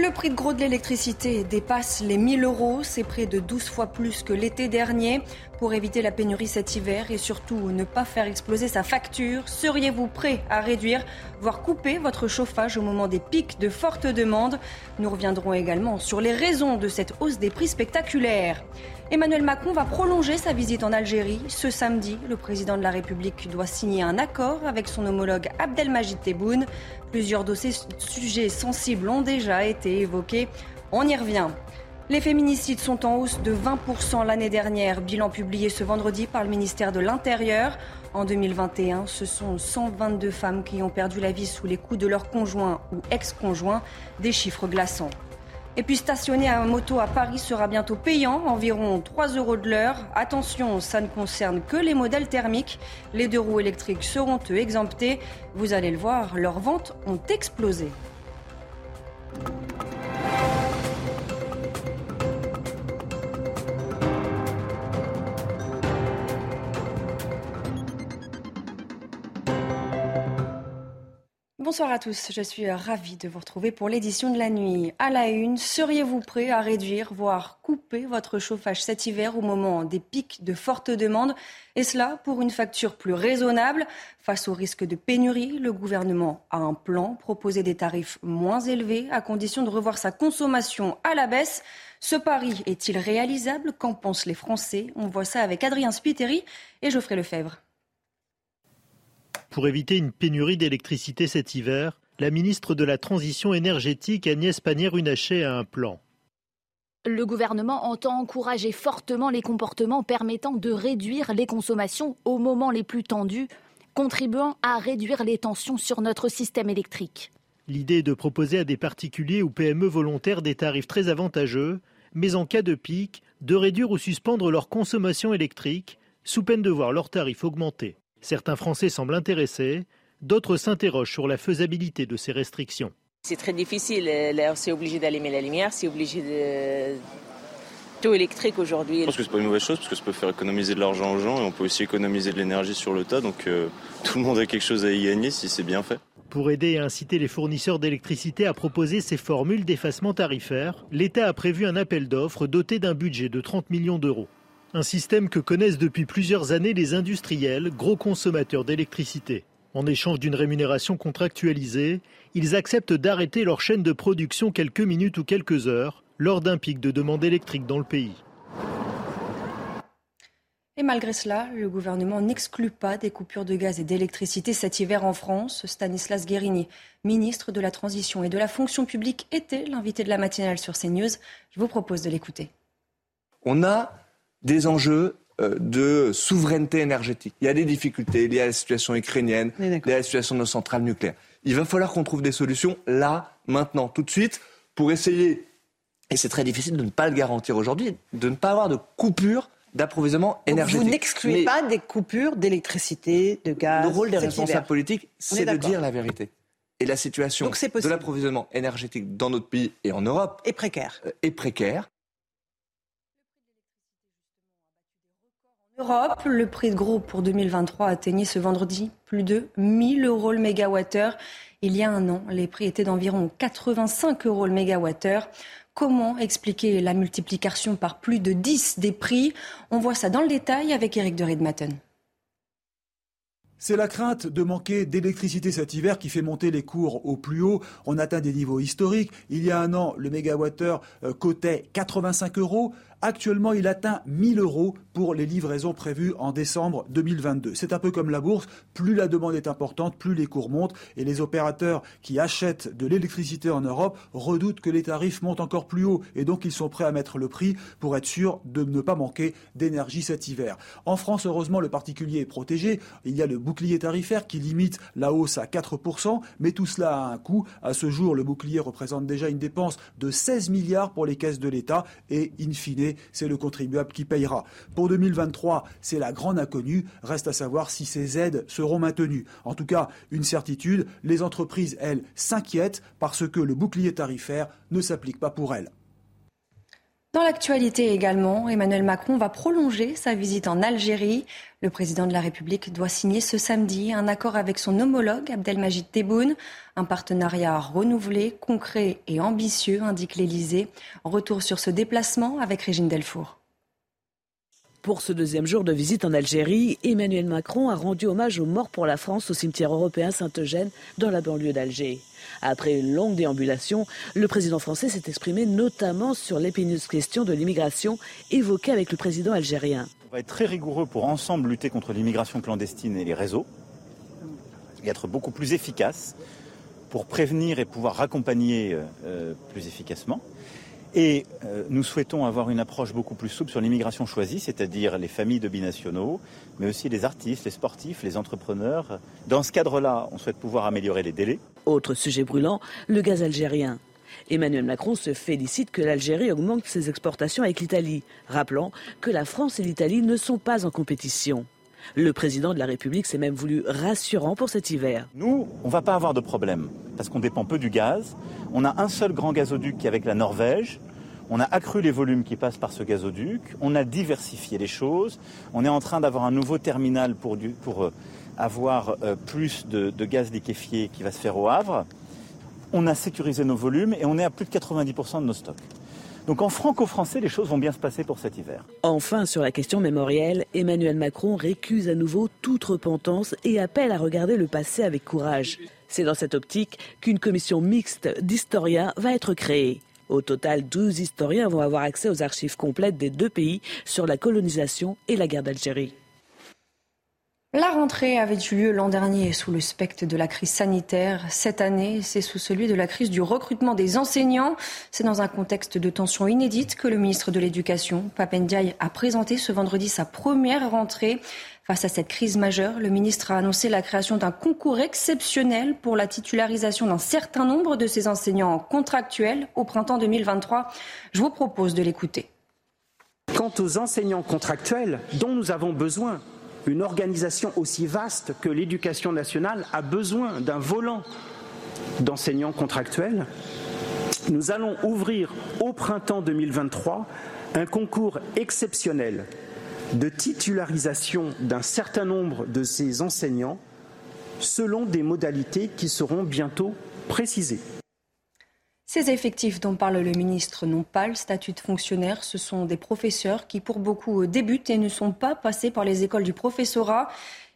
Le prix de gros de l'électricité dépasse les 1000 euros. C'est près de 12 fois plus que l'été dernier. Pour éviter la pénurie cet hiver et surtout ne pas faire exploser sa facture, seriez-vous prêt à réduire, voire couper votre chauffage au moment des pics de forte demande? Nous reviendrons également sur les raisons de cette hausse des prix spectaculaires. Emmanuel Macron va prolonger sa visite en Algérie. Ce samedi, le président de la République doit signer un accord avec son homologue Abdelmajid Tebboune. Plusieurs dossiers sujets sensibles ont déjà été évoqués. On y revient. Les féminicides sont en hausse de 20% l'année dernière, bilan publié ce vendredi par le ministère de l'Intérieur. En 2021, ce sont 122 femmes qui ont perdu la vie sous les coups de leur conjoint ou ex-conjoint, des chiffres glaçants. Et puis stationner un moto à Paris sera bientôt payant, environ 3 euros de l'heure. Attention, ça ne concerne que les modèles thermiques. Les deux roues électriques seront eux exemptés. Vous allez le voir, leurs ventes ont explosé. Bonsoir à tous, je suis ravie de vous retrouver pour l'édition de la nuit. À la une, seriez-vous prêt à réduire, voire couper votre chauffage cet hiver au moment des pics de forte demande Et cela pour une facture plus raisonnable Face au risque de pénurie, le gouvernement a un plan, proposer des tarifs moins élevés à condition de revoir sa consommation à la baisse. Ce pari est-il réalisable? Qu'en pensent les Français? On voit ça avec Adrien Spiteri et Geoffrey Lefebvre. Pour éviter une pénurie d'électricité cet hiver, la ministre de la Transition énergétique Agnès Pannier-Runacher a un plan. Le gouvernement entend encourager fortement les comportements permettant de réduire les consommations au moment les plus tendus, contribuant à réduire les tensions sur notre système électrique. L'idée est de proposer à des particuliers ou PME volontaires des tarifs très avantageux, mais en cas de pic, de réduire ou suspendre leur consommation électrique, sous peine de voir leurs tarifs augmenter. Certains Français semblent intéressés, d'autres s'interrogent sur la faisabilité de ces restrictions. C'est très difficile, c'est obligé d'allumer la lumière, c'est obligé de tout électrique aujourd'hui. Je pense que c'est pas une mauvaise chose parce que ça peut faire économiser de l'argent aux gens et on peut aussi économiser de l'énergie sur le tas. Donc euh, tout le monde a quelque chose à y gagner si c'est bien fait. Pour aider et inciter les fournisseurs d'électricité à proposer ces formules d'effacement tarifaire, l'État a prévu un appel d'offres doté d'un budget de 30 millions d'euros. Un système que connaissent depuis plusieurs années les industriels, gros consommateurs d'électricité. En échange d'une rémunération contractualisée, ils acceptent d'arrêter leur chaîne de production quelques minutes ou quelques heures lors d'un pic de demande électrique dans le pays. Et malgré cela, le gouvernement n'exclut pas des coupures de gaz et d'électricité cet hiver en France. Stanislas Guérini, ministre de la Transition et de la Fonction publique, était l'invité de la matinale sur CNews. Je vous propose de l'écouter. On a des enjeux euh, de souveraineté énergétique. Il y a des difficultés liées à la situation ukrainienne, liées à la situation de nos centrales nucléaires. Il va falloir qu'on trouve des solutions là, maintenant, tout de suite, pour essayer, et c'est très difficile de ne pas le garantir aujourd'hui, de ne pas avoir de coupure d'approvisionnement énergétique. Vous n'excluez pas des coupures d'électricité, de gaz Le rôle des responsables politiques, c'est de dire la vérité. Et la situation de l'approvisionnement énergétique dans notre pays et en Europe est précaire. Euh, est précaire. Europe, le prix de gros pour 2023 atteignait ce vendredi plus de 1000 euros le mégawattheure. Il y a un an, les prix étaient d'environ 85 euros le mégawattheure. Comment expliquer la multiplication par plus de 10 des prix? On voit ça dans le détail avec Eric de Riedmatten. C'est la crainte de manquer d'électricité cet hiver qui fait monter les cours au plus haut. On atteint des niveaux historiques. Il y a un an, le mégawattheure euh, cotait 85 euros. Actuellement, il atteint 1000 euros pour les livraisons prévues en décembre 2022. C'est un peu comme la bourse, plus la demande est importante, plus les cours montent et les opérateurs qui achètent de l'électricité en Europe redoutent que les tarifs montent encore plus haut et donc ils sont prêts à mettre le prix pour être sûrs de ne pas manquer d'énergie cet hiver. En France, heureusement, le particulier est protégé. Il y a le bouclier tarifaire qui limite la hausse à 4%, mais tout cela a un coût. À ce jour, le bouclier représente déjà une dépense de 16 milliards pour les caisses de l'État et, in fine, c'est le contribuable qui payera. Pour 2023, c'est la grande inconnue. Reste à savoir si ces aides seront maintenues. En tout cas, une certitude, les entreprises, elles, s'inquiètent parce que le bouclier tarifaire ne s'applique pas pour elles. Dans l'actualité également, Emmanuel Macron va prolonger sa visite en Algérie. Le président de la République doit signer ce samedi un accord avec son homologue Abdelmajid Tebboune. Un partenariat renouvelé, concret et ambitieux, indique l'Élysée. Retour sur ce déplacement avec Régine Delfour. Pour ce deuxième jour de visite en Algérie, Emmanuel Macron a rendu hommage aux morts pour la France au cimetière européen Saint-Eugène dans la banlieue d'Alger. Après une longue déambulation, le président français s'est exprimé notamment sur l'épineuse question de l'immigration évoquée avec le président algérien. On va être très rigoureux pour ensemble lutter contre l'immigration clandestine et les réseaux et être beaucoup plus efficace pour prévenir et pouvoir raccompagner euh, plus efficacement. Et euh, nous souhaitons avoir une approche beaucoup plus souple sur l'immigration choisie, c'est-à-dire les familles de binationaux, mais aussi les artistes, les sportifs, les entrepreneurs. Dans ce cadre-là, on souhaite pouvoir améliorer les délais. Autre sujet brûlant, le gaz algérien. Emmanuel Macron se félicite que l'Algérie augmente ses exportations avec l'Italie, rappelant que la France et l'Italie ne sont pas en compétition. Le président de la République s'est même voulu rassurant pour cet hiver. Nous, on ne va pas avoir de problème, parce qu'on dépend peu du gaz. On a un seul grand gazoduc qui est avec la Norvège. On a accru les volumes qui passent par ce gazoduc. On a diversifié les choses. On est en train d'avoir un nouveau terminal pour, euh, avoir euh, plus de, de gaz liquéfié qui va se faire au Havre. On a sécurisé nos volumes et on est à plus de 90% de nos stocks. Donc en franco-français, les choses vont bien se passer pour cet hiver. Enfin, sur la question mémorielle, Emmanuel Macron récuse à nouveau toute repentance et appelle à regarder le passé avec courage. C'est dans cette optique qu'une commission mixte d'historiens va être créée. Au total, 12 historiens vont avoir accès aux archives complètes des deux pays sur la colonisation et la guerre d'Algérie. La rentrée avait eu lieu l'an dernier sous le spectre de la crise sanitaire. Cette année, c'est sous celui de la crise du recrutement des enseignants. C'est dans un contexte de tension inédite que le ministre de l'Éducation, Papendiaï, a présenté ce vendredi sa première rentrée. Face à cette crise majeure, le ministre a annoncé la création d'un concours exceptionnel pour la titularisation d'un certain nombre de ses enseignants contractuels au printemps 2023. Je vous propose de l'écouter. Quant aux enseignants contractuels dont nous avons besoin une organisation aussi vaste que l'éducation nationale a besoin d'un volant d'enseignants contractuels. Nous allons ouvrir au printemps 2023 un concours exceptionnel de titularisation d'un certain nombre de ces enseignants selon des modalités qui seront bientôt précisées. Ces effectifs dont parle le ministre n'ont pas le statut de fonctionnaire. Ce sont des professeurs qui, pour beaucoup, débutent et ne sont pas passés par les écoles du professorat.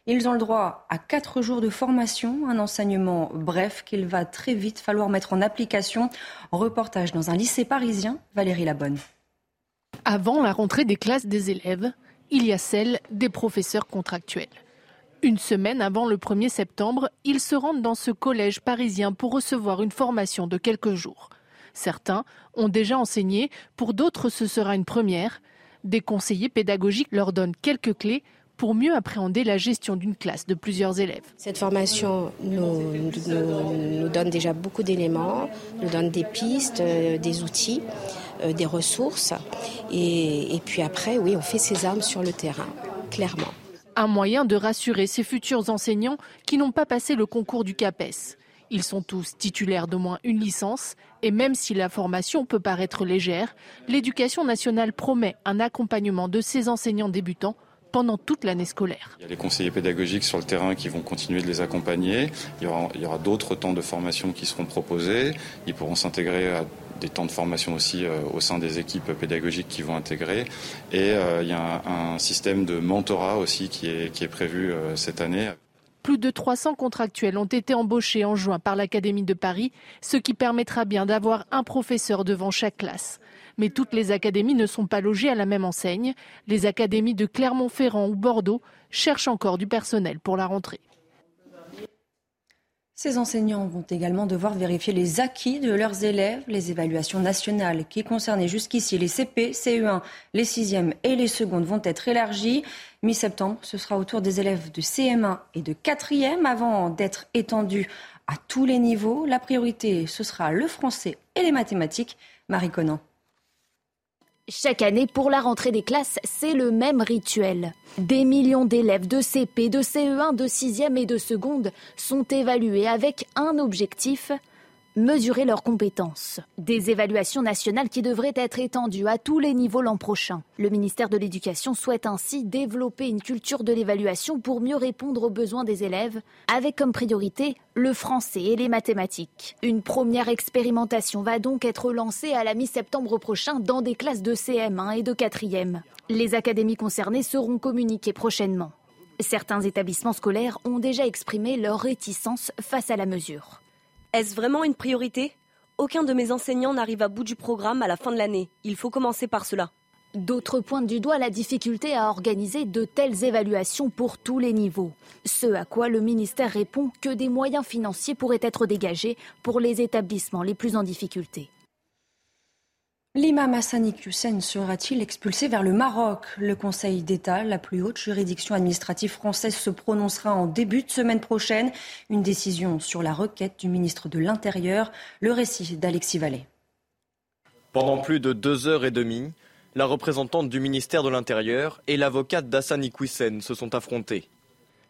Ils ont le droit à quatre jours de formation, un enseignement bref qu'il va très vite falloir mettre en application. Reportage dans un lycée parisien, Valérie Labonne. Avant la rentrée des classes des élèves, il y a celle des professeurs contractuels. Une semaine avant le 1er septembre, ils se rendent dans ce collège parisien pour recevoir une formation de quelques jours. Certains ont déjà enseigné, pour d'autres ce sera une première. Des conseillers pédagogiques leur donnent quelques clés pour mieux appréhender la gestion d'une classe de plusieurs élèves. Cette formation nous, donne déjà beaucoup d'éléments, nous donne des pistes, euh, des outils, euh, des ressources. Et, et puis après, oui, on fait ses armes sur le terrain, clairement. Un moyen de rassurer ces futurs enseignants qui n'ont pas passé le concours du CAPES. Ils sont tous titulaires d'au moins une licence et même si la formation peut paraître légère, l'éducation nationale promet un accompagnement de ces enseignants débutants pendant toute l'année scolaire. Il y a les conseillers pédagogiques sur le terrain qui vont continuer de les accompagner. Il y aura, d'autres temps de formation qui seront proposés. Ils pourront s'intégrer à des temps de formation aussi euh, au sein des équipes pédagogiques qui vont intégrer. Et euh, il y a un, système de mentorat aussi qui est, qui est prévu euh, cette année. Plus de 300 contractuels ont été embauchés en juin par l'Académie de Paris, ce qui permettra bien d'avoir un professeur devant chaque classe. Mais toutes les académies ne sont pas logées à la même enseigne. Les académies de Clermont-Ferrand ou Bordeaux cherchent encore du personnel pour la rentrée. Ces enseignants vont également devoir vérifier les acquis de leurs élèves. Les évaluations nationales qui concernaient jusqu'ici les CP, CE1, les 6e et les secondes vont être élargies. Mi-septembre, ce sera au tour des élèves de CM1 et de 4e avant d'être étendues à tous les niveaux. La priorité, ce sera le français et les mathématiques. Marie Conan. Chaque année, pour la rentrée des classes, c'est le même rituel. Des millions d'élèves de CP, de CE1, de 6e et de seconde sont évalués avec un objectif, mesurer leurs compétences. Des évaluations nationales qui devraient être étendues à tous les niveaux l'an prochain. Le ministère de l'Éducation souhaite ainsi développer une culture de l'évaluation pour mieux répondre aux besoins des élèves, avec comme priorité le français et les mathématiques. Une première expérimentation va donc être lancée à la mi-septembre prochain dans des classes de CM1 et de 4e. Les académies concernées seront communiquées prochainement. Certains établissements scolaires ont déjà exprimé leur réticence face à la mesure. Est-ce vraiment une priorité? Aucun de mes enseignants n'arrive à bout du programme à la fin de l'année. Il faut commencer par cela. D'autres pointent du doigt la difficulté à organiser de telles évaluations pour tous les niveaux. Ce à quoi le ministère répond que des moyens financiers pourraient être dégagés pour les établissements les plus en difficulté. L'imam Hassani Hussein sera-t-il expulsé vers le Maroc? Le Conseil d'État, la plus haute juridiction administrative française, se prononcera en début de semaine prochaine. Une décision sur la requête du ministre de l'Intérieur. Le récit d'Alexis Vallée. Pendant plus de deux heures et demie, la représentante du ministère de l'Intérieur et l'avocate d'Hassani Hussein se sont affrontés.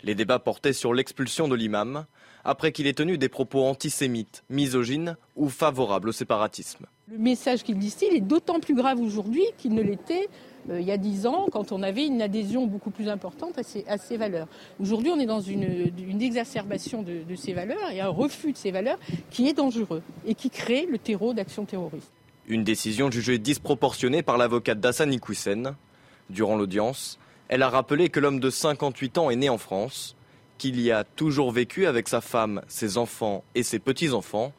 Les débats portaient sur l'expulsion de l'imam, après qu'il ait tenu des propos antisémites, misogynes ou favorables au séparatisme. Le message qu'il distille est d'autant plus grave aujourd'hui qu'il ne l'était euh, il y a dix ans, quand on avait une adhésion beaucoup plus importante à ces, valeurs. Aujourd'hui, on est dans une, exacerbation de, ces valeurs et un refus de ces valeurs qui est dangereux et qui crée le terreau d'actions terroristes. Une décision jugée disproportionnée par l'avocate d'Assani Koussen. Durant l'audience, elle a rappelé que l'homme de 58 ans est né en France, qu'il y a toujours vécu avec sa femme, ses enfants et ses petits-enfants,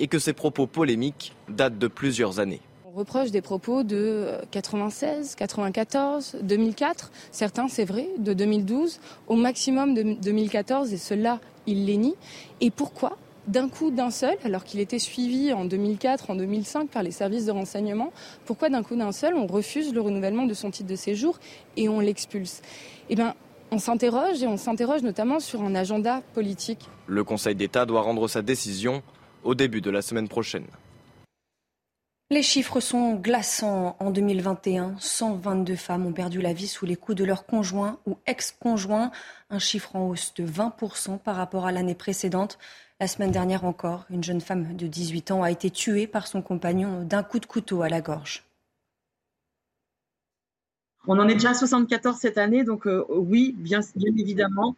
et que ses propos polémiques datent de plusieurs années. On reproche des propos de 96, 94, 2004, certains c'est vrai, de 2012, au maximum de 2014, et cela, il les nie. Et pourquoi? D'un coup, d'un seul, alors qu'il était suivi en 2004, en 2005 par les services de renseignement, pourquoi d'un coup d'un seul on refuse le renouvellement de son titre de séjour et on l'expulse? Eh bien, on s'interroge et on s'interroge notamment sur un agenda politique. Le Conseil d'État doit rendre sa décision au début de la semaine prochaine. Les chiffres sont glaçants. En 2021, 122 femmes ont perdu la vie sous les coups de leur conjoint ou ex-conjoint, un chiffre en hausse de 20% par rapport à l'année précédente. La semaine dernière encore, une jeune femme de 18 ans a été tuée par son compagnon d'un coup de couteau à la gorge. On en est déjà à 74 cette année, donc euh, oui, bien, bien évidemment,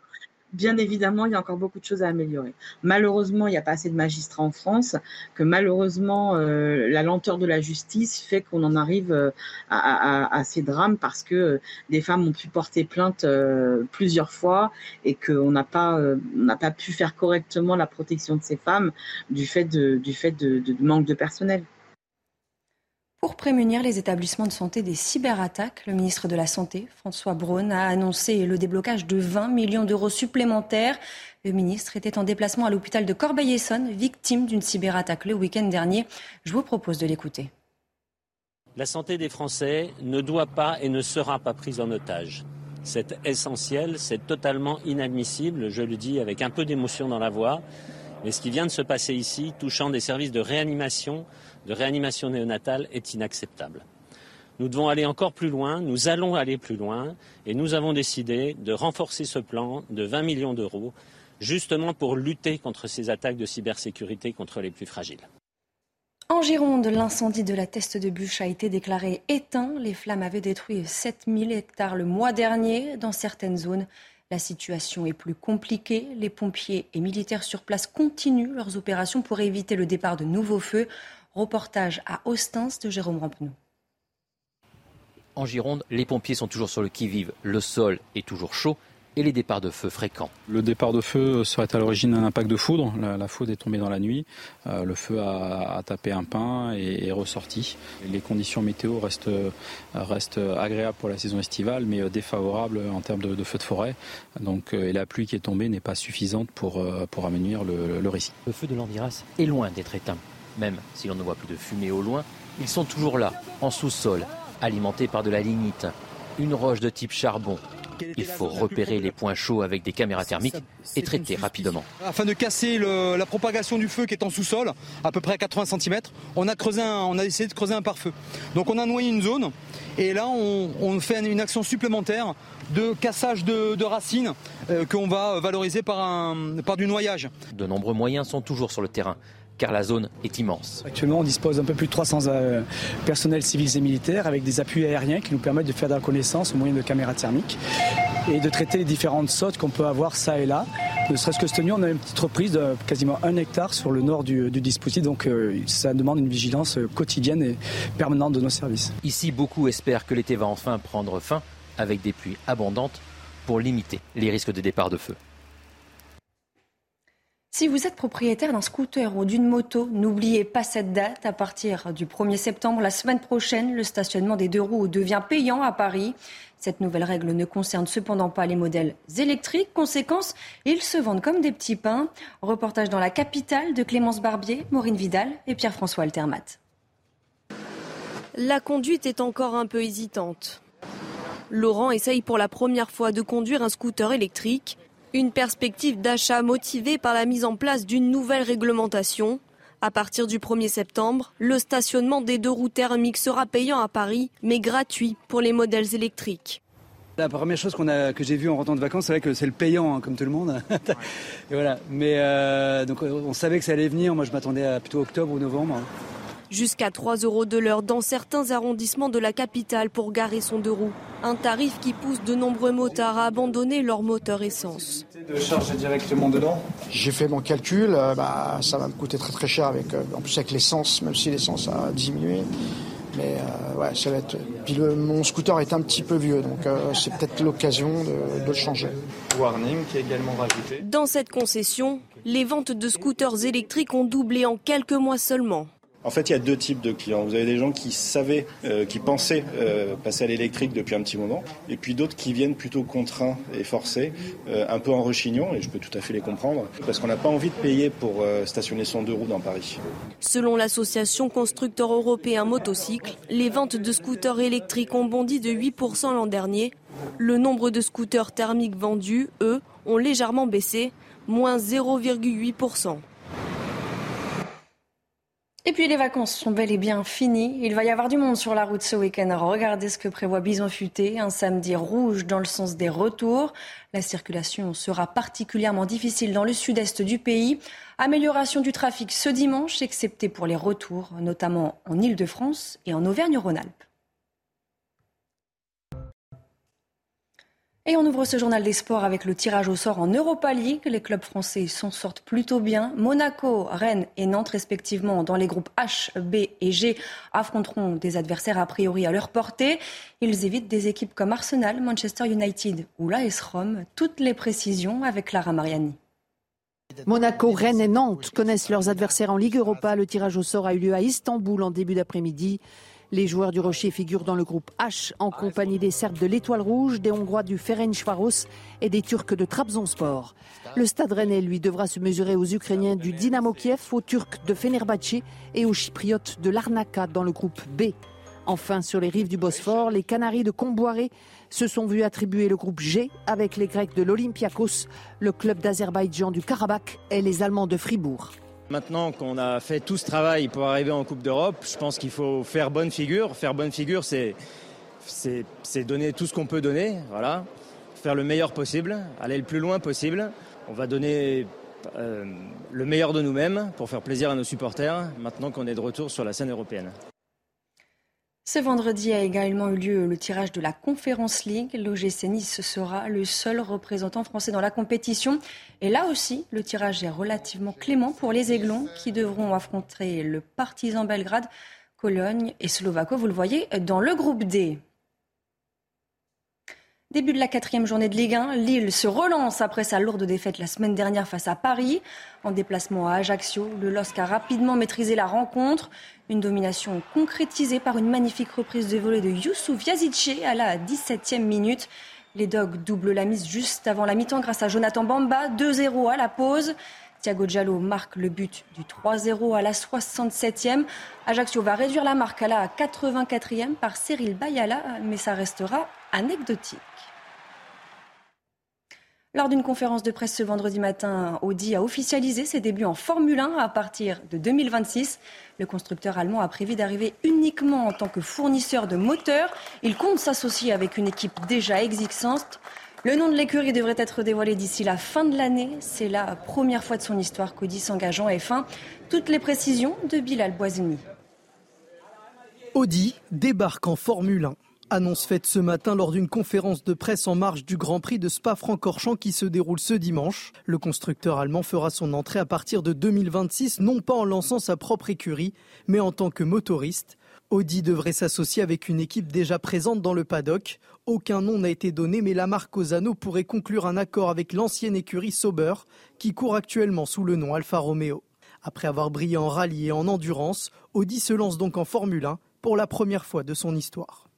bien évidemment, il y a encore beaucoup de choses à améliorer. Malheureusement, il n'y a pas assez de magistrats en France, que malheureusement, euh, la lenteur de la justice fait qu'on en arrive euh, à, ces drames parce que euh, des femmes ont pu porter plainte plusieurs fois et qu'on n'a pas, n'a pas pu faire correctement la protection de ces femmes du fait du fait de manque de personnel. Pour prémunir les établissements de santé des cyberattaques, le ministre de la Santé, François Braun, a annoncé le déblocage de 20 millions d'euros supplémentaires. Le ministre était en déplacement à l'hôpital de Corbeil-Essonne, victime d'une cyberattaque le week-end dernier. Je vous propose de l'écouter. La santé des Français ne doit pas et ne sera pas prise en otage. C'est essentiel, c'est totalement inadmissible, je le dis avec un peu d'émotion dans la voix. Mais ce qui vient de se passer ici, touchant des services de réanimation, de réanimation néonatale est inacceptable. Nous devons aller encore plus loin, nous allons aller plus loin, et nous avons décidé de renforcer ce plan de 20 millions d'euros, justement pour lutter contre ces attaques de cybersécurité contre les plus fragiles. En Gironde, l'incendie de la Teste de Bûche a été déclaré éteint. Les flammes avaient détruit 7000 hectares le mois dernier dans certaines zones. La situation est plus compliquée. Les pompiers et militaires sur place continuent leurs opérations pour éviter le départ de nouveaux feux. Reportage à Ostens de Jérôme Rampenou. En Gironde, les pompiers sont toujours sur le qui-vive. Le sol est toujours chaud et les départs de feu fréquents. Le départ de feu serait à l'origine d'un impact de foudre. La, foudre est tombée dans la nuit. Euh, le feu a, tapé un pin et est ressorti. Les conditions météo restent, restent agréables pour la saison estivale, mais défavorables en termes de, feu de forêt. Donc, et la pluie qui est tombée n'est pas suffisante pour, pour le, le récit. Le feu de l'Andiras est loin d'être éteint. Même si l'on ne voit plus de fumée au loin, ils sont toujours là, en sous-sol, alimentés par de la lignite, une roche de type charbon. Il faut repérer les points chauds avec des caméras thermiques et traiter rapidement. Afin de casser la propagation du feu qui est en sous-sol, à peu près à 80 cm, on a, creusé on a essayé de creuser un pare-feu. Donc on a noyé une zone et là on, fait une action supplémentaire de cassage de, racines euh, qu'on va valoriser par, par du noyage. De nombreux moyens sont toujours sur le terrain car la zone est immense. Actuellement, on dispose d'un peu plus de 300 euh, personnels civils et militaires avec des appuis aériens qui nous permettent de faire de la connaissance au moyen de caméras thermiques et de traiter les différentes sautes qu'on peut avoir ça et là. Ne serait-ce que cette nuit, on a une petite reprise de quasiment un hectare sur le nord du, dispositif, donc euh, ça demande une vigilance euh, quotidienne et permanente de nos services. Ici, beaucoup espèrent que l'été va enfin prendre fin avec des pluies abondantes pour limiter les risques de départ de feu. Si vous êtes propriétaire d'un scooter ou d'une moto, n'oubliez pas cette date. À partir du 1er septembre, la semaine prochaine, le stationnement des deux roues devient payant à Paris. Cette nouvelle règle ne concerne cependant pas les modèles électriques. Conséquence, ils se vendent comme des petits pains. Reportage dans la capitale de Clémence Barbier, Maureen Vidal et Pierre-François Altermat. La conduite est encore un peu hésitante. Laurent essaye pour la première fois de conduire un scooter électrique. Une perspective d'achat motivée par la mise en place d'une nouvelle réglementation. À partir du 1er septembre, le stationnement des deux roues thermiques sera payant à Paris, mais gratuit pour les modèles électriques. La première chose que j'ai vue en rentrant de vacances, c'est vrai que c'est le payant, hein, comme tout le monde. voilà. Mais euh, donc on savait que ça allait venir. Moi, je m'attendais à plutôt octobre ou novembre jusqu'à 3 euros de l'heure dans certains arrondissements de la capitale pour garer son deux roues. Un tarif qui pousse de nombreux motards à abandonner leur moteur essence. De charger directement dedans J'ai fait mon calcul, euh, bah, ça va me coûter très très cher avec, euh, en plus avec l'essence, même si l'essence a diminué. Mais euh, ouais, ça va être. Puis mon scooter est un petit peu vieux, donc c'est peut-être l'occasion de, de, le changer. Warning qui est également rajouté. Dans cette concession, les ventes de scooters électriques ont doublé en quelques mois seulement. En fait, il y a deux types de clients. Vous avez des gens qui savaient, euh, qui pensaient euh, passer à l'électrique depuis un petit moment, et puis d'autres qui viennent plutôt contraints et forcés, euh, un peu en rechignant, et je peux tout à fait les comprendre, parce qu'on n'a pas envie de payer pour stationner son deux roues dans Paris. Selon l'association Constructeurs Européens Motocycles, les ventes de scooters électriques ont bondi de 8% l'an dernier. Le nombre de scooters thermiques vendus, eux, ont légèrement baissé, moins 0,8%. Et puis les vacances sont bel et bien finies. Il va y avoir du monde sur la route ce week-end. Regardez ce que prévoit Bison Futé. Un samedi rouge dans le sens des retours. La circulation sera particulièrement difficile dans le sud-est du pays. Amélioration du trafic ce dimanche, excepté pour les retours, notamment en Ile-de-France et en Auvergne-Rhône-Alpes. Et on ouvre ce journal des sports avec le tirage au sort en Europa League. Les clubs français s'en sortent plutôt bien. Monaco, Rennes et Nantes, respectivement, dans les groupes H, B et G, affronteront des adversaires a priori à leur portée. Ils évitent des équipes comme Arsenal, Manchester United ou l'AS Rome. Toutes les précisions avec Clara Mariani. Monaco, Rennes et Nantes connaissent leurs adversaires en Ligue Europa. Le tirage au sort a eu lieu à Istanbul en début d'après-midi. Les joueurs du Rocher figurent dans le groupe H en compagnie des Serbes de l'Étoile Rouge, des Hongrois du Ferencvaros et des Turcs de Trabzonspor. Le Stade Rennais, lui, devra se mesurer aux Ukrainiens du Dynamo Kiev, aux Turcs de Fenerbahçe et aux Chypriotes de Larnaca dans le groupe B. Enfin, sur les rives du Bosphore, les Canaries de Comboiré se sont vus attribuer le groupe G avec les Grecs de l'Olympiakos, le club d'Azerbaïdjan du Karabakh et les Allemands de Fribourg. Maintenant qu'on a fait tout ce travail pour arriver en Coupe d'Europe, je pense qu'il faut faire bonne figure. Faire bonne figure, c'est, donner tout ce qu'on peut donner. Faire le meilleur possible, aller le plus loin possible. On va donner euh, le meilleur de nous-mêmes pour faire plaisir à nos supporters, maintenant qu'on est de retour sur la scène européenne. Ce vendredi a également eu lieu le tirage de la Conférence League. L'OGC Nice sera le seul représentant français dans la compétition. Et là aussi, le tirage est relativement clément pour les Aiglons qui devront affronter le Partizan Belgrade, Cologne et Slovako. Vous le voyez dans le groupe D. Début de la quatrième journée de Ligue 1, Lille se relance après sa lourde défaite la semaine dernière face à Paris. En déplacement à Ajaccio, le LOSC a rapidement maîtrisé la rencontre. Une domination concrétisée par une magnifique reprise de volée de Youssouf Yazice à la 17e minute. Les Dogs doublent la mise juste avant la mi-temps grâce à Jonathan Bamba, 2-0 à la pause. Thiago Giallo marque le but du 3-0 à la 67e. Ajaccio va réduire la marque à la 84e par Cyril Bayala, mais ça restera anecdotique. Lors d'une conférence de presse ce vendredi matin, Audi a officialisé ses débuts en Formule 1 à partir de 2026. Le constructeur allemand a prévu d'arriver uniquement en tant que fournisseur de moteurs. Il compte s'associer avec une équipe déjà existante. Le nom de l'écurie devrait être dévoilé d'ici la fin de l'année. C'est la première fois de son histoire qu'Audi s'engage en F1. Toutes les précisions de Bilal Boisini. Audi débarque en Formule 1. Annonce faite ce matin lors d'une conférence de presse en marge du Grand Prix de Spa-Francorchamps qui se déroule ce dimanche. Le constructeur allemand fera son entrée à partir de 2026, non pas en lançant sa propre écurie, mais en tant que motoriste. Audi devrait s'associer avec une équipe déjà présente dans le paddock. Aucun nom n'a été donné, mais la marque Ozano pourrait conclure un accord avec l'ancienne écurie Sauber, qui court actuellement sous le nom Alfa Romeo. Après avoir brillé en rallye et en endurance, Audi se lance donc en Formule 1 pour la première fois de son histoire.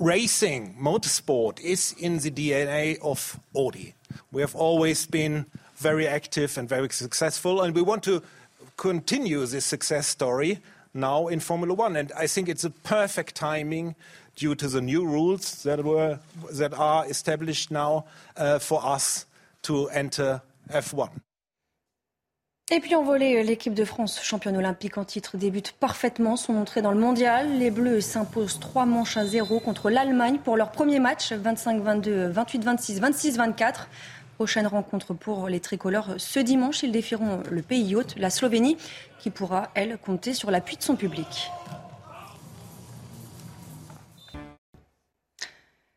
Racing, motorsport is in the DNA of Audi. We have always been very active and very successful, and we want to continue this success story now in Formula One. And I think it's a perfect timing due to the new rules that were that are established now uh, for us to enter F1. Et puis en volée, l'équipe de France, championne olympique en titre, débute parfaitement son entrée dans le mondial. Les Bleus s'imposent trois manches à zéro contre l'Allemagne pour leur premier match, 25-22, 28-26, 26-24. Prochaine rencontre pour les tricolores ce dimanche. Ils défieront le pays hôte, la Slovénie, qui pourra, elle, compter sur l'appui de son public.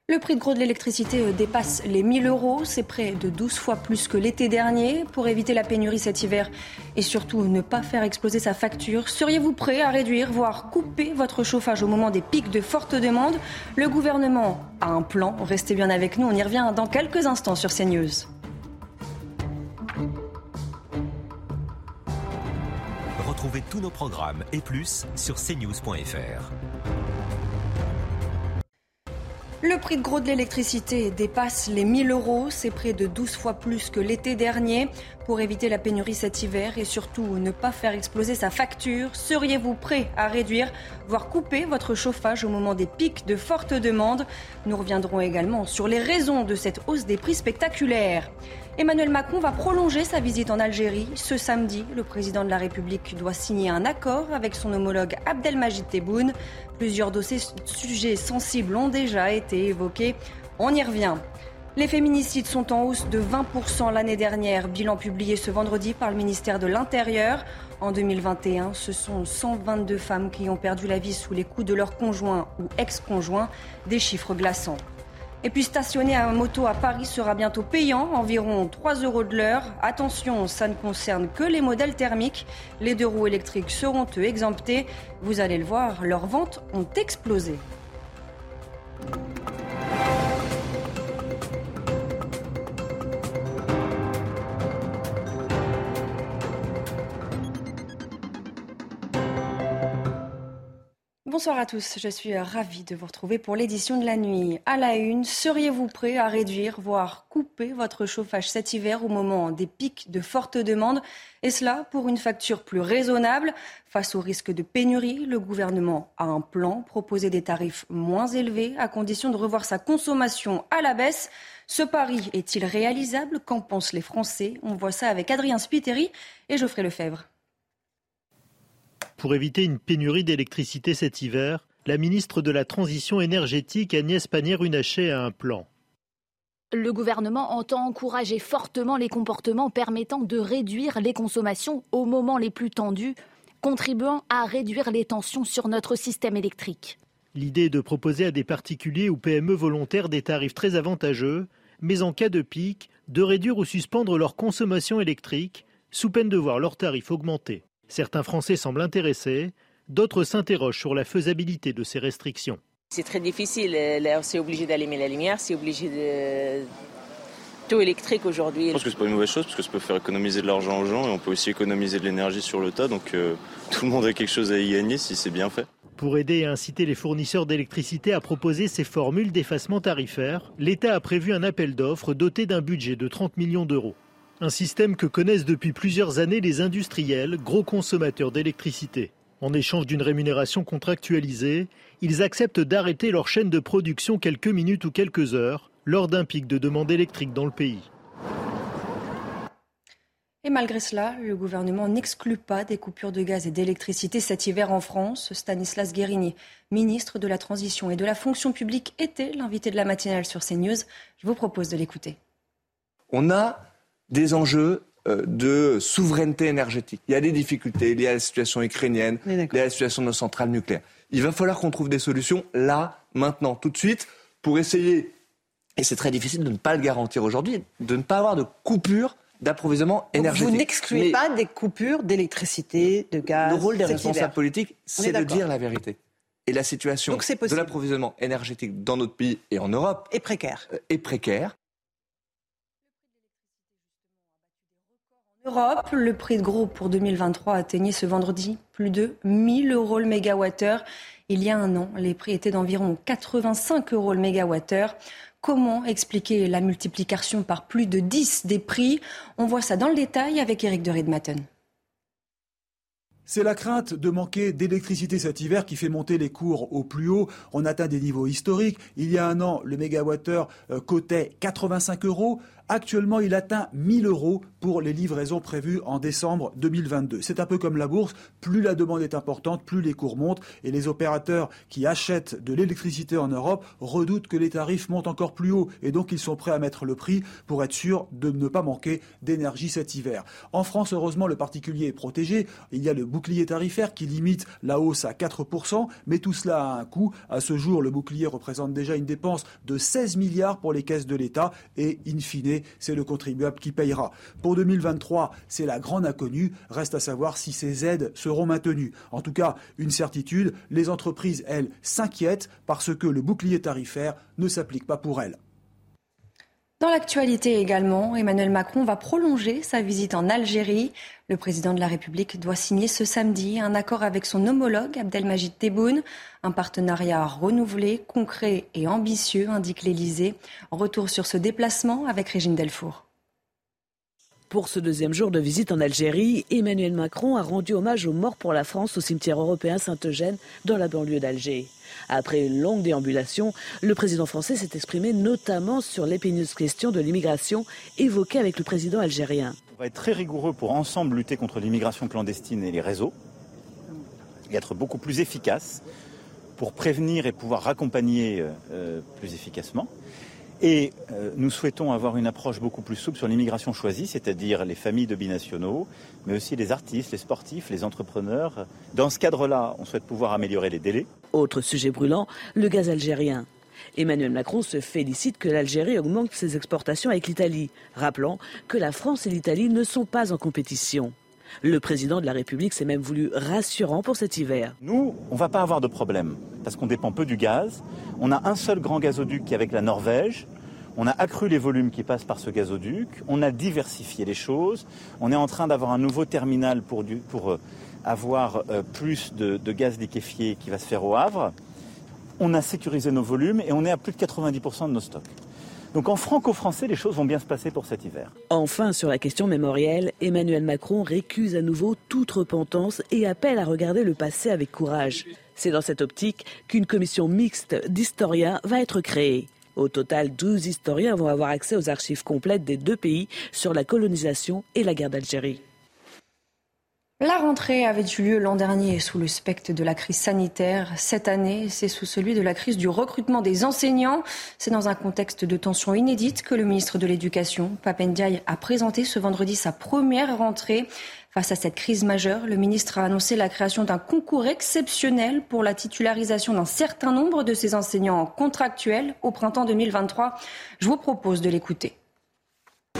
Le prix de gros de l'électricité euh, dépasse les 1000 euros. C'est près de 12 fois plus que l'été dernier. Pour éviter la pénurie cet hiver et surtout ne pas faire exploser sa facture, seriez-vous prêt à réduire, voire couper votre chauffage au moment des pics de forte demande? Le gouvernement a un plan. Restez bien avec nous. On y revient dans quelques instants sur CNews. Retrouvez tous nos programmes et plus sur cnews.fr. Le prix de gros de l'électricité dépasse les 1000 euros. C'est près de 12 fois plus que l'été dernier. Pour éviter la pénurie cet hiver et surtout ne pas faire exploser sa facture, seriez-vous prêt à réduire, voire couper votre chauffage au moment des pics de forte demande? Nous reviendrons également sur les raisons de cette hausse des prix spectaculaires. Emmanuel Macron va prolonger sa visite en Algérie. Ce samedi, le président de la République doit signer un accord avec son homologue Abdelmajid Tebboune. Plusieurs dossiers, sujets sensibles ont déjà été évoqués. On y revient. Les féminicides sont en hausse de 20% l'année dernière, bilan publié ce vendredi par le ministère de l'Intérieur. En 2021, ce sont 122 femmes qui ont perdu la vie sous les coups de leur conjoint ou ex-conjoint, des chiffres glaçants. Et puis stationner un moto à Paris sera bientôt payant, environ 3 euros de l'heure. Attention, ça ne concerne que les modèles thermiques. Les deux roues électriques seront eux exemptés. Vous allez le voir, leurs ventes ont explosé. Bonsoir à tous, je suis ravie de vous retrouver pour l'édition de la nuit. À la une, seriez-vous prêt à réduire, voire couper votre chauffage cet hiver au moment des pics de forte demande Et cela pour une facture plus raisonnable Face au risque de pénurie, le gouvernement a un plan, proposer des tarifs moins élevés à condition de revoir sa consommation à la baisse. Ce pari est-il réalisable? Qu'en pensent les Français? On voit ça avec Adrien Spiteri et Geoffrey Lefebvre. Pour éviter une pénurie d'électricité cet hiver, la ministre de la Transition énergétique Agnès Pannier-Runacher a un plan. Le gouvernement entend encourager fortement les comportements permettant de réduire les consommations au moment les plus tendus, contribuant à réduire les tensions sur notre système électrique. L'idée est de proposer à des particuliers ou PME volontaires des tarifs très avantageux, mais en cas de pic, de réduire ou suspendre leur consommation électrique, sous peine de voir leurs tarifs augmenter. Certains Français semblent intéressés, d'autres s'interrogent sur la faisabilité de ces restrictions. C'est très difficile. C'est obligé d'allumer la lumière, c'est obligé de tout électrique aujourd'hui. Je pense que c'est pas une mauvaise chose parce que ça peut faire économiser de l'argent aux gens et on peut aussi économiser de l'énergie sur le tas. Donc euh, tout le monde a quelque chose à y gagner si c'est bien fait. Pour aider et inciter les fournisseurs d'électricité à proposer ces formules d'effacement tarifaire, l'État a prévu un appel d'offres doté d'un budget de 30 millions d'euros. Un système que connaissent depuis plusieurs années les industriels, gros consommateurs d'électricité. En échange d'une rémunération contractualisée, ils acceptent d'arrêter leur chaîne de production quelques minutes ou quelques heures lors d'un pic de demande électrique dans le pays. Et malgré cela, le gouvernement n'exclut pas des coupures de gaz et d'électricité cet hiver en France. Stanislas Guérini, ministre de la Transition et de la Fonction publique, était l'invité de la matinale sur CNews. Je vous propose de l'écouter. On a des enjeux euh, de souveraineté énergétique. Il y a des difficultés liées à la situation ukrainienne, liées à la situation de nos centrales nucléaires. Il va falloir qu'on trouve des solutions là, maintenant, tout de suite, pour essayer, et c'est très difficile de ne pas le garantir aujourd'hui, de ne pas avoir de coupure d'approvisionnement énergétique. Vous n'excluez pas des coupures d'électricité, de gaz Le rôle des responsables politiques, c'est de dire la vérité. Et la situation de l'approvisionnement énergétique dans notre pays et en Europe est précaire. Euh, est précaire. Europe, le prix de gros pour 2023 atteignait ce vendredi plus de 1000 euros le mégawattheure. Il y a un an, les prix étaient d'environ 85 euros le mégawattheure. Comment expliquer la multiplication par plus de 10 des prix? On voit ça dans le détail avec Eric de Redmatten. C'est la crainte de manquer d'électricité cet hiver qui fait monter les cours au plus haut. On atteint des niveaux historiques. Il y a un an, le mégawattheure euh, cotait 85 euros. Actuellement, il atteint 1000 euros pour les livraisons prévues en décembre 2022. C'est un peu comme la bourse, plus la demande est importante, plus les cours montent et les opérateurs qui achètent de l'électricité en Europe redoutent que les tarifs montent encore plus haut et donc ils sont prêts à mettre le prix pour être sûr de ne pas manquer d'énergie cet hiver. En France, heureusement, le particulier est protégé. Il y a le bouclier tarifaire qui limite la hausse à 4%, mais tout cela a un coût. À ce jour, le bouclier représente déjà une dépense de 16 milliards pour les caisses de l'État et in fine, c'est le contribuable qui payera. Pour 2023, c'est la grande inconnue. Reste à savoir si ces aides seront maintenues. En tout cas, une certitude, les entreprises, elles, s'inquiètent parce que le bouclier tarifaire ne s'applique pas pour elles. Dans l'actualité également, Emmanuel Macron va prolonger sa visite en Algérie. Le président de la République doit signer ce samedi un accord avec son homologue Abdelmajid Tebboune. Un partenariat renouvelé, concret et ambitieux, indique l'Élysée. Retour sur ce déplacement avec Régine Delfour. Pour ce deuxième jour de visite en Algérie, Emmanuel Macron a rendu hommage aux morts pour la France au cimetière européen Saint-Eugène dans la banlieue d'Alger. Après une longue déambulation, le président français s'est exprimé notamment sur l'épineuse question de l'immigration évoquée avec le président algérien. On va être très rigoureux pour ensemble lutter contre l'immigration clandestine et les réseaux être beaucoup plus efficace pour prévenir et pouvoir raccompagner euh, plus efficacement. Et euh, nous souhaitons avoir une approche beaucoup plus souple sur l'immigration choisie, c'est-à-dire les familles de binationaux, mais aussi les artistes, les sportifs, les entrepreneurs. Dans ce cadre-là, on souhaite pouvoir améliorer les délais. Autre sujet brûlant, le gaz algérien. Emmanuel Macron se félicite que l'Algérie augmente ses exportations avec l'Italie, rappelant que la France et l'Italie ne sont pas en compétition. Le président de la République s'est même voulu rassurant pour cet hiver. Nous, on ne va pas avoir de problème, parce qu'on dépend peu du gaz. On a un seul grand gazoduc qui est avec la Norvège. On a accru les volumes qui passent par ce gazoduc. On a diversifié les choses. On est en train d'avoir un nouveau terminal pour, euh, avoir euh, plus de, de gaz liquéfié qui va se faire au Havre. On a sécurisé nos volumes et on est à plus de 90% de nos stocks. Donc en franco-français, les choses vont bien se passer pour cet hiver. Enfin, sur la question mémorielle, Emmanuel Macron récuse à nouveau toute repentance et appelle à regarder le passé avec courage. C'est dans cette optique qu'une commission mixte d'historiens va être créée. Au total, 12 historiens vont avoir accès aux archives complètes des deux pays sur la colonisation et la guerre d'Algérie. La rentrée avait eu lieu l'an dernier sous le spectre de la crise sanitaire. Cette année, c'est sous celui de la crise du recrutement des enseignants. C'est dans un contexte de tension inédite que le ministre de l'Éducation, Papendiaï, a présenté ce vendredi sa première rentrée. Face à cette crise majeure, le ministre a annoncé la création d'un concours exceptionnel pour la titularisation d'un certain nombre de ces enseignants contractuels au printemps 2023. Je vous propose de l'écouter.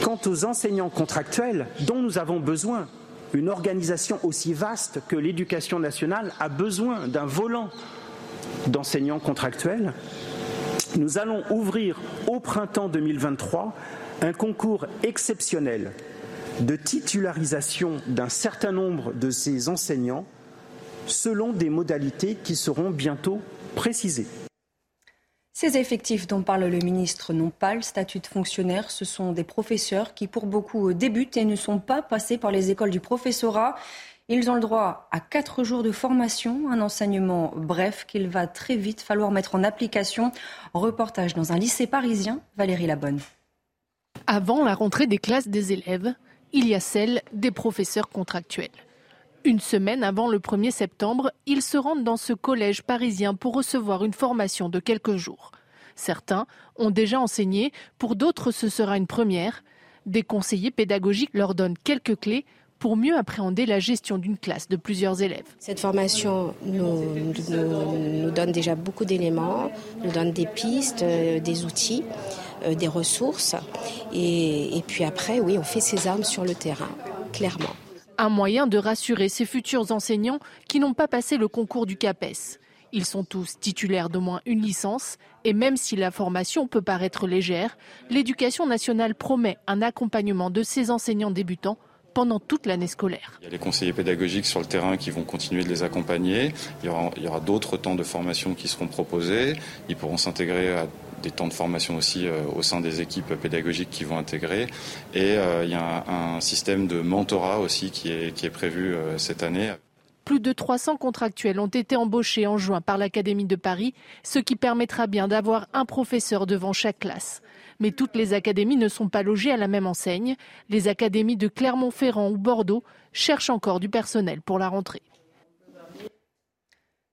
Quant aux enseignants contractuels dont nous avons besoin, une organisation aussi vaste que l'éducation nationale a besoin d'un volant d'enseignants contractuels, nous allons ouvrir au printemps 2023 un concours exceptionnel de titularisation d'un certain nombre de ces enseignants selon des modalités qui seront bientôt précisées. Ces effectifs dont parle le ministre n'ont pas le statut de fonctionnaire. Ce sont des professeurs qui, pour beaucoup, débutent et ne sont pas passés par les écoles du professorat. Ils ont le droit à quatre jours de formation, un enseignement bref qu'il va très vite falloir mettre en application. Reportage dans un lycée parisien, Valérie Labonne. Avant la rentrée des classes des élèves, il y a celle des professeurs contractuels. Une semaine avant le 1er septembre, ils se rendent dans ce collège parisien pour recevoir une formation de quelques jours. Certains ont déjà enseigné, pour d'autres ce sera une première. Des conseillers pédagogiques leur donnent quelques clés pour mieux appréhender la gestion d'une classe de plusieurs élèves. Cette formation nous, donne déjà beaucoup d'éléments, nous donne des pistes, euh, des outils, euh, des ressources. Et, et puis après, oui, on fait ses armes sur le terrain, clairement. Un moyen de rassurer ces futurs enseignants qui n'ont pas passé le concours du CAPES. Ils sont tous titulaires d'au moins une licence et même si la formation peut paraître légère, l'éducation nationale promet un accompagnement de ces enseignants débutants pendant toute l'année scolaire. Il y a les conseillers pédagogiques sur le terrain qui vont continuer de les accompagner. Il y aura, d'autres temps de formation qui seront proposés. Ils pourront s'intégrer à des temps de formation aussi euh, au sein des équipes pédagogiques qui vont intégrer. Et euh, il y a un, système de mentorat aussi qui est, qui est prévu euh, cette année. Plus de 300 contractuels ont été embauchés en juin par l'Académie de Paris, ce qui permettra bien d'avoir un professeur devant chaque classe. Mais toutes les académies ne sont pas logées à la même enseigne. Les académies de Clermont-Ferrand ou Bordeaux cherchent encore du personnel pour la rentrée.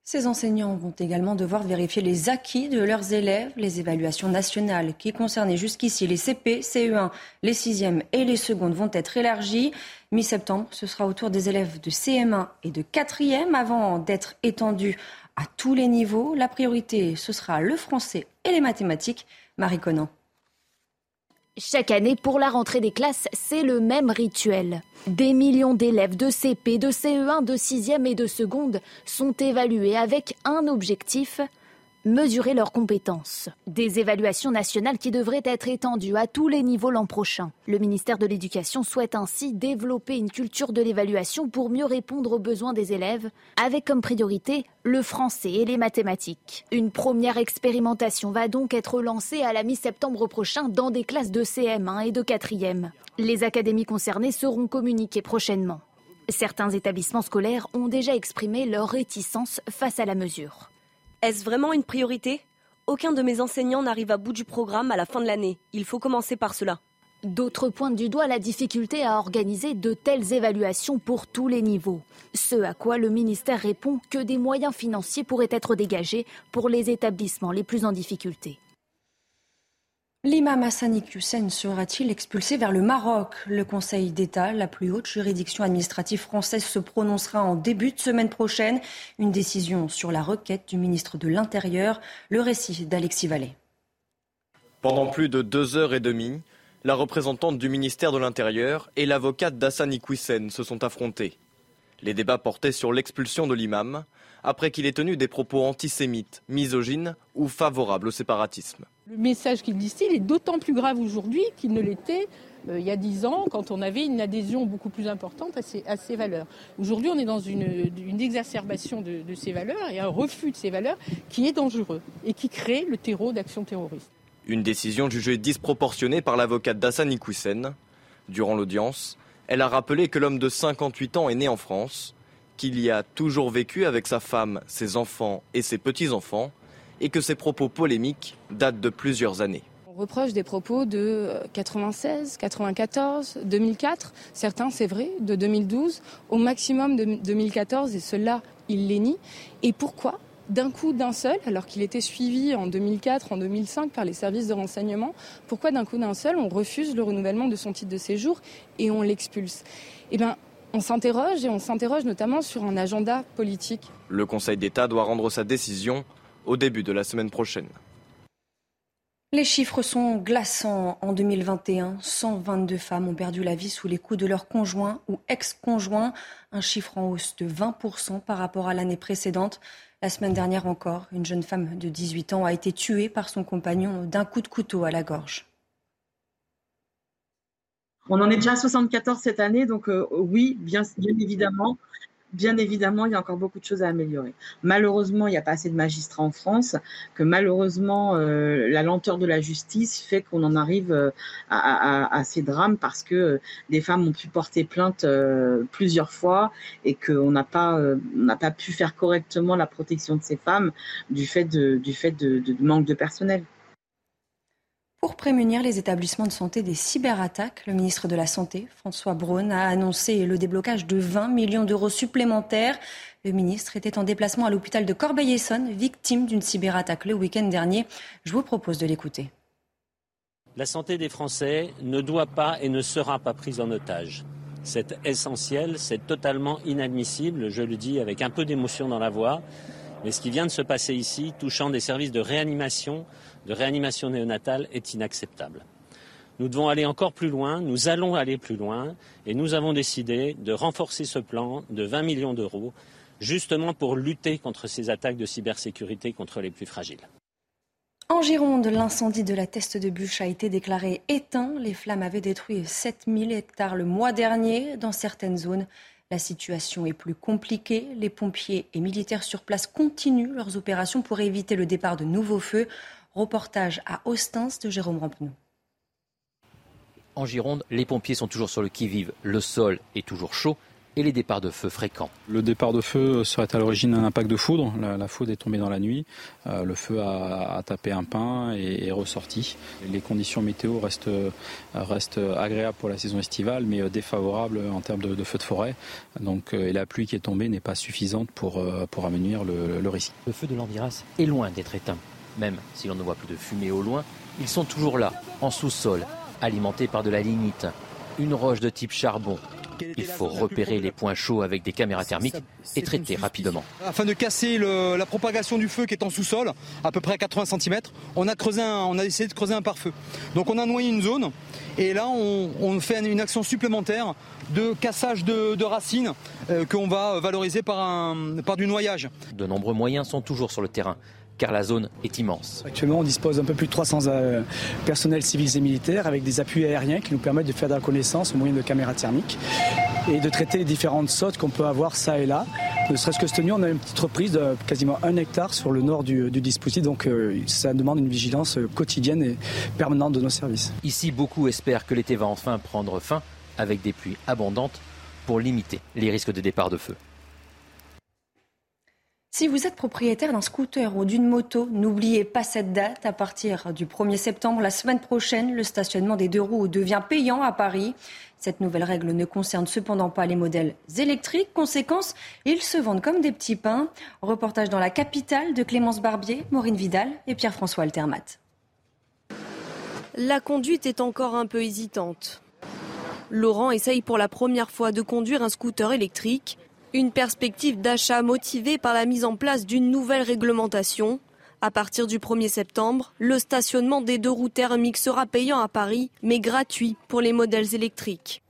Ces enseignants vont également devoir vérifier les acquis de leurs élèves. Les évaluations nationales qui concernaient jusqu'ici les CP, CE1, les 6e et les secondes vont être élargies. Mi-septembre, ce sera au tour des élèves de CM1 et de 4e avant d'être étendues à tous les niveaux. La priorité, ce sera le français et les mathématiques. Marie Conan. Chaque année, pour la rentrée des classes, c'est le même rituel. Des millions d'élèves de CP, de CE1, de 6e et de seconde sont évalués avec un objectif, mesurer leurs compétences. Des évaluations nationales qui devraient être étendues à tous les niveaux l'an prochain. Le ministère de l'Éducation souhaite ainsi développer une culture de l'évaluation pour mieux répondre aux besoins des élèves, avec comme priorité le français et les mathématiques. Une première expérimentation va donc être lancée à la mi-septembre prochain dans des classes de CM1 et de 4e. Les académies concernées seront communiquées prochainement. Certains établissements scolaires ont déjà exprimé leur réticence face à la mesure. Est-ce vraiment une priorité? Aucun de mes enseignants n'arrive à bout du programme à la fin de l'année. Il faut commencer par cela. D'autres pointent du doigt la difficulté à organiser de telles évaluations pour tous les niveaux. Ce à quoi le ministère répond que des moyens financiers pourraient être dégagés pour les établissements les plus en difficulté. L'imam Hassani Hussein sera-t-il expulsé vers le Maroc? Le Conseil d'État, la plus haute juridiction administrative française, se prononcera en début de semaine prochaine. Une décision sur la requête du ministre de l'Intérieur. Le récit d'Alexis Vallée. Pendant plus de deux heures et demie, la représentante du ministère de l'Intérieur et l'avocate d'Hassani Hussein se sont affrontés. Les débats portaient sur l'expulsion de l'imam, après qu'il ait tenu des propos antisémites, misogynes ou favorables au séparatisme. Le message qu'il distille est d'autant plus grave aujourd'hui qu'il ne l'était euh, il y a dix ans, quand on avait une adhésion beaucoup plus importante à ces, valeurs. Aujourd'hui, on est dans une, exacerbation de, ces valeurs et un refus de ces valeurs qui est dangereux et qui crée le terreau d'actions terroristes. Une décision jugée disproportionnée par l'avocate d'Assani Koussen. Durant l'audience, elle a rappelé que l'homme de 58 ans est né en France, qu'il y a toujours vécu avec sa femme, ses enfants et ses petits-enfants, et que ses propos polémiques datent de plusieurs années. On reproche des propos de 96, 94, 2004, certains c'est vrai, de 2012, au maximum de 2014, et cela, il les nie. Et pourquoi? D'un coup, d'un seul, alors qu'il était suivi en 2004, en 2005 par les services de renseignement, pourquoi d'un coup d'un seul on refuse le renouvellement de son titre de séjour et on l'expulse? Eh bien, on s'interroge et on s'interroge notamment sur un agenda politique. Le Conseil d'État doit rendre sa décision au début de la semaine prochaine. Les chiffres sont glaçants. En 2021, 122 femmes ont perdu la vie sous les coups de leur conjoint ou ex-conjoint, un chiffre en hausse de 20% par rapport à l'année précédente. La semaine dernière encore, une jeune femme de 18 ans a été tuée par son compagnon d'un coup de couteau à la gorge. On en est déjà à 74 cette année, donc euh, oui, bien, bien évidemment, bien évidemment, il y a encore beaucoup de choses à améliorer. Malheureusement, il n'y a pas assez de magistrats en France, que malheureusement, euh, la lenteur de la justice fait qu'on en arrive euh, à, ces drames parce que euh, des femmes ont pu porter plainte plusieurs fois et qu'on n'a pas, n'a pas pu faire correctement la protection de ces femmes du fait du fait de manque de personnel. Pour prémunir les établissements de santé des cyberattaques, le ministre de la Santé, François Braun, a annoncé le déblocage de 20 millions d'euros supplémentaires. Le ministre était en déplacement à l'hôpital de Corbeil-Essonne, victime d'une cyberattaque le week-end dernier. Je vous propose de l'écouter. La santé des Français ne doit pas et ne sera pas prise en otage. C'est essentiel, c'est totalement inadmissible, je le dis avec un peu d'émotion dans la voix. Mais ce qui vient de se passer ici, touchant des services de réanimation, de réanimation néonatale est inacceptable. Nous devons aller encore plus loin, nous allons aller plus loin, et nous avons décidé de renforcer ce plan de 20 millions d'euros, justement pour lutter contre ces attaques de cybersécurité contre les plus fragiles. En Gironde, l'incendie de la Teste de Bûche a été déclaré éteint. Les flammes avaient détruit 7000 hectares le mois dernier dans certaines zones. La situation est plus compliquée. Les pompiers et militaires sur place continuent leurs opérations pour éviter le départ de nouveaux feux. Reportage à Ostens de Jérôme Rampenou. En Gironde, les pompiers sont toujours sur le qui-vive. Le sol est toujours chaud et les départs de feu fréquents. Le départ de feu serait à l'origine d'un impact de foudre. La, foudre est tombée dans la nuit. Euh, le feu a, tapé un pin et est ressorti. Les conditions météo restent, agréables pour la saison estivale, mais défavorables en termes de, feu de forêt. Donc, euh, et la pluie qui est tombée n'est pas suffisante pour, euh, pour amenuire le, le risque. Le feu de l'Andiras est loin d'être éteint. Même si l'on ne voit plus de fumée au loin, ils sont toujours là, en sous-sol, alimentés par de la lignite, une roche de type charbon. Il faut repérer les points chauds avec des caméras thermiques et traiter rapidement. Afin de casser la propagation du feu qui est en sous-sol, à peu près à 80 cm, on a, creusé on a essayé de creuser un pare-feu. Donc on a noyé une zone et là on, fait une action supplémentaire de cassage de, racines euh, qu'on va valoriser par, par du noyage. De nombreux moyens sont toujours sur le terrain car la zone est immense. Actuellement, on dispose d'un peu plus de 300 euh, personnels civils et militaires avec des appuis aériens qui nous permettent de faire de la connaissance au moyen de caméras thermiques et de traiter les différentes sautes qu'on peut avoir ça et là. Ne serait-ce que cette nuit, on a une petite reprise de quasiment un hectare sur le nord du, dispositif, donc euh, ça demande une vigilance quotidienne et permanente de nos services. Ici, beaucoup espèrent que l'été va enfin prendre fin avec des pluies abondantes pour limiter les risques de départ de feu. Si vous êtes propriétaire d'un scooter ou d'une moto, n'oubliez pas cette date. À partir du 1er septembre, la semaine prochaine, le stationnement des deux roues devient payant à Paris. Cette nouvelle règle ne concerne cependant pas les modèles électriques. Conséquence, ils se vendent comme des petits pains. Reportage dans la capitale de Clémence Barbier, Maureen Vidal et Pierre-François Altermat. La conduite est encore un peu hésitante. Laurent essaye pour la première fois de conduire un scooter électrique. Une perspective d'achat motivée par la mise en place d'une nouvelle réglementation. À partir du 1er septembre, le stationnement des deux roues thermiques sera payant à Paris, mais gratuit pour les modèles électriques.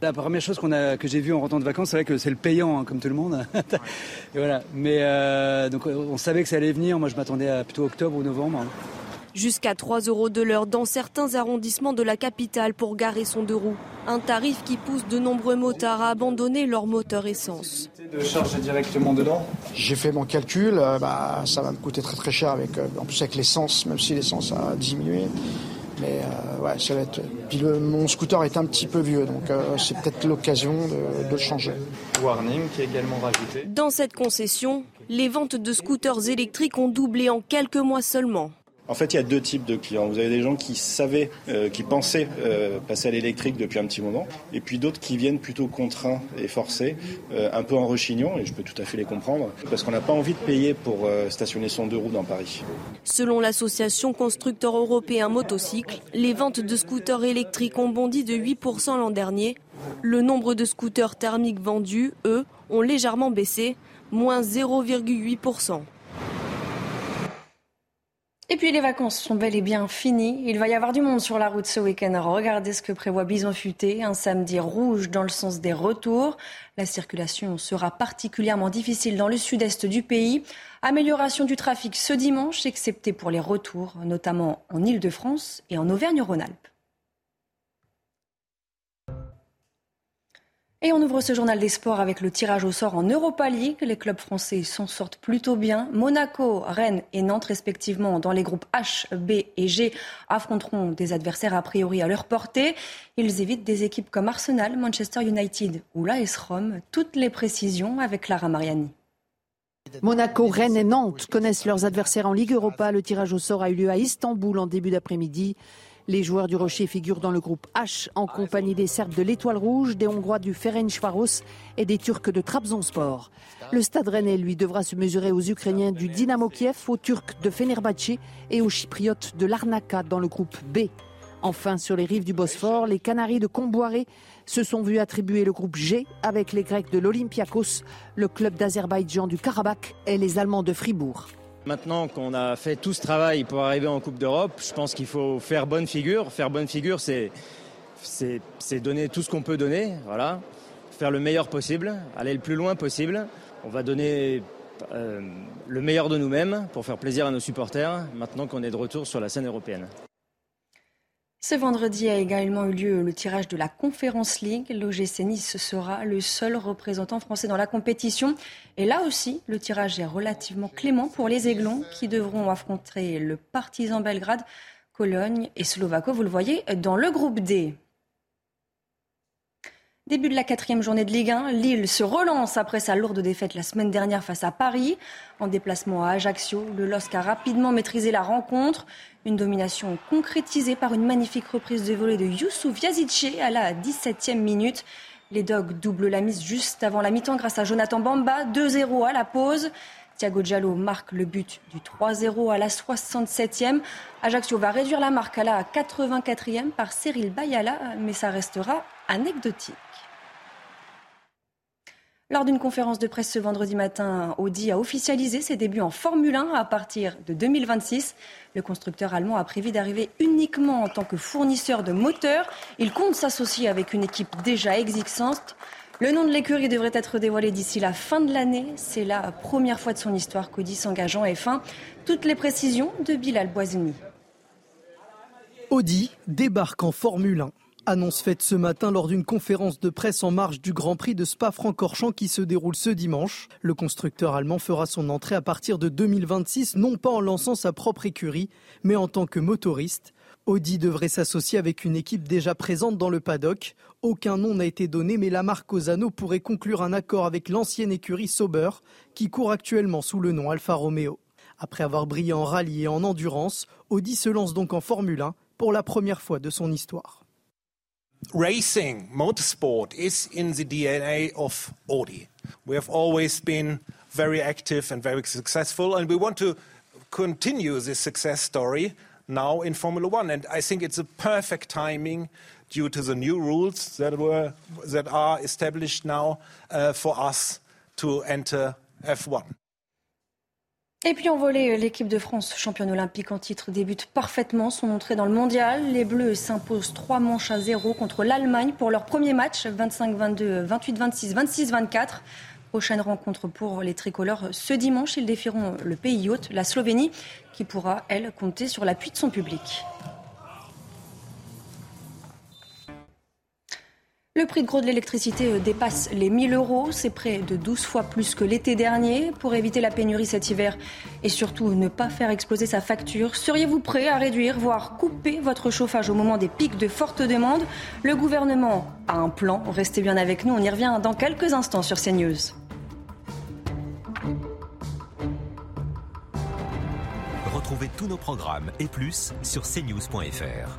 La première chose que j'ai vue en rentrant de vacances, c'est vrai que c'est le payant, hein, comme tout le monde. voilà. Mais euh, donc on savait que ça allait venir. Moi, je m'attendais à plutôt octobre ou novembre. Hein jusqu'à 3 euros de l'heure dans certains arrondissements de la capitale pour garer son deux roues. Un tarif qui pousse de nombreux motards à abandonner leur moteur essence. De charger directement dedans J'ai fait mon calcul, euh, bah, ça va me coûter très très cher avec, euh, en plus avec l'essence, même si l'essence a diminué. Mais euh, ouais, ça va être. Puis mon scooter est un petit peu vieux, donc c'est peut-être l'occasion de, de, le changer. Warning qui est également rajouté. Dans cette concession, les ventes de scooters électriques ont doublé en quelques mois seulement. En fait, il y a deux types de clients. Vous avez des gens qui savaient, euh, qui pensaient euh, passer à l'électrique depuis un petit moment, et puis d'autres qui viennent plutôt contraints et forcés, euh, un peu en rechignant, et je peux tout à fait les comprendre, parce qu'on n'a pas envie de payer pour stationner son deux roues dans Paris. Selon l'association constructeur européen motocycle, les ventes de scooters électriques ont bondi de 8% l'an dernier. Le nombre de scooters thermiques vendus, eux, ont légèrement baissé, moins 0,8%. Et puis les vacances sont bel et bien finies. Il va y avoir du monde sur la route ce week-end. Regardez ce que prévoit Bison Futé. Un samedi rouge dans le sens des retours. La circulation sera particulièrement difficile dans le sud-est du pays. Amélioration du trafic ce dimanche, excepté pour les retours, notamment en Ile-de-France et en Auvergne-Rhône-Alpes. Et on ouvre ce journal des sports avec le tirage au sort en Europa League. Les clubs français s'en sortent plutôt bien. Monaco, Rennes et Nantes, respectivement, dans les groupes H, B et G, affronteront des adversaires a priori à leur portée. Ils évitent des équipes comme Arsenal, Manchester United ou l'AS Rome. Toutes les précisions avec Clara Mariani. Monaco, Rennes et Nantes connaissent leurs adversaires en Ligue Europa. Le tirage au sort a eu lieu à Istanbul en début d'après-midi. Les joueurs du Rocher figurent dans le groupe H en compagnie des Serbes de l'Étoile Rouge, des Hongrois du Ferencvaros et des Turcs de Trabzonspor. Le Stade Rennais, lui, devra se mesurer aux Ukrainiens du Dynamo Kiev, aux Turcs de Fenerbahçe et aux Chypriotes de Larnaca dans le groupe B. Enfin, sur les rives du Bosphore, les Canaries de Comboiré se sont vus attribuer le groupe G avec les Grecs de l'Olympiakos, le club d'Azerbaïdjan du Karabakh et les Allemands de Fribourg. Maintenant qu'on a fait tout ce travail pour arriver en Coupe d'Europe, je pense qu'il faut faire bonne figure. Faire bonne figure, c'est, donner tout ce qu'on peut donner, voilà. Faire le meilleur possible, aller le plus loin possible. On va donner euh, le meilleur de nous-mêmes pour faire plaisir à nos supporters, maintenant qu'on est de retour sur la scène européenne. Ce vendredi a également eu lieu le tirage de la Conférence League. L'OGC Nice sera le seul représentant français dans la compétition. Et là aussi, le tirage est relativement clément pour les Aiglons qui devront affronter le Partizan Belgrade, Cologne et Slovako. Vous le voyez dans le groupe D. Début de la quatrième journée de Ligue 1, Lille se relance après sa lourde défaite la semaine dernière face à Paris. En déplacement à Ajaccio, le LOSC a rapidement maîtrisé la rencontre. Une domination concrétisée par une magnifique reprise de volée de Youssouf Yazice à la 17e minute. Les Dogs doublent la mise juste avant la mi-temps grâce à Jonathan Bamba, 2-0 à la pause. Thiago Diallo marque le but du 3-0 à la 67e. Ajaccio va réduire la marque à la 84e par Cyril Bayala, mais ça restera anecdotique. Lors d'une conférence de presse ce vendredi matin, Audi a officialisé ses débuts en Formule 1 à partir de 2026. Le constructeur allemand a prévu d'arriver uniquement en tant que fournisseur de moteurs. Il compte s'associer avec une équipe déjà existante. Le nom de l'écurie devrait être dévoilé d'ici la fin de l'année. C'est la première fois de son histoire qu'Audi s'engage en F1. Toutes les précisions de Bilal Boisini. Audi débarque en Formule 1. Annonce faite ce matin lors d'une conférence de presse en marge du Grand Prix de Spa-Francorchamps qui se déroule ce dimanche. Le constructeur allemand fera son entrée à partir de 2026, non pas en lançant sa propre écurie, mais en tant que motoriste. Audi devrait s'associer avec une équipe déjà présente dans le paddock. Aucun nom n'a été donné, mais la marque Ozano pourrait conclure un accord avec l'ancienne écurie Sauber, qui court actuellement sous le nom Alfa Romeo. Après avoir brillé en rallye et en endurance, Audi se lance donc en Formule 1 pour la première fois de son histoire. Racing, motorsport is in the DNA of Audi. We have always been very active and very successful, and we want to continue this success story now in Formula One. And I think it's a perfect timing due to the new rules that were that are established now uh, for us to enter F1. Et puis en volée, l'équipe de France, championne olympique en titre, débute parfaitement son entrée dans le mondial. Les Bleus s'imposent trois manches à zéro contre l'Allemagne pour leur premier match, 25-22, 28-26, 26-24. Prochaine rencontre pour les tricolores ce dimanche. Ils défieront le pays hôte, la Slovénie, qui pourra, elle, compter sur l'appui de son public. Le prix de gros de l'électricité euh, dépasse les 1000 euros. C'est près de 12 fois plus que l'été dernier. Pour éviter la pénurie cet hiver et surtout ne pas faire exploser sa facture, seriez-vous prêt à réduire, voire couper votre chauffage au moment des pics de forte demande? Le gouvernement a un plan. Restez bien avec nous. On y revient dans quelques instants sur CNews. Retrouvez tous nos programmes et plus sur cnews.fr.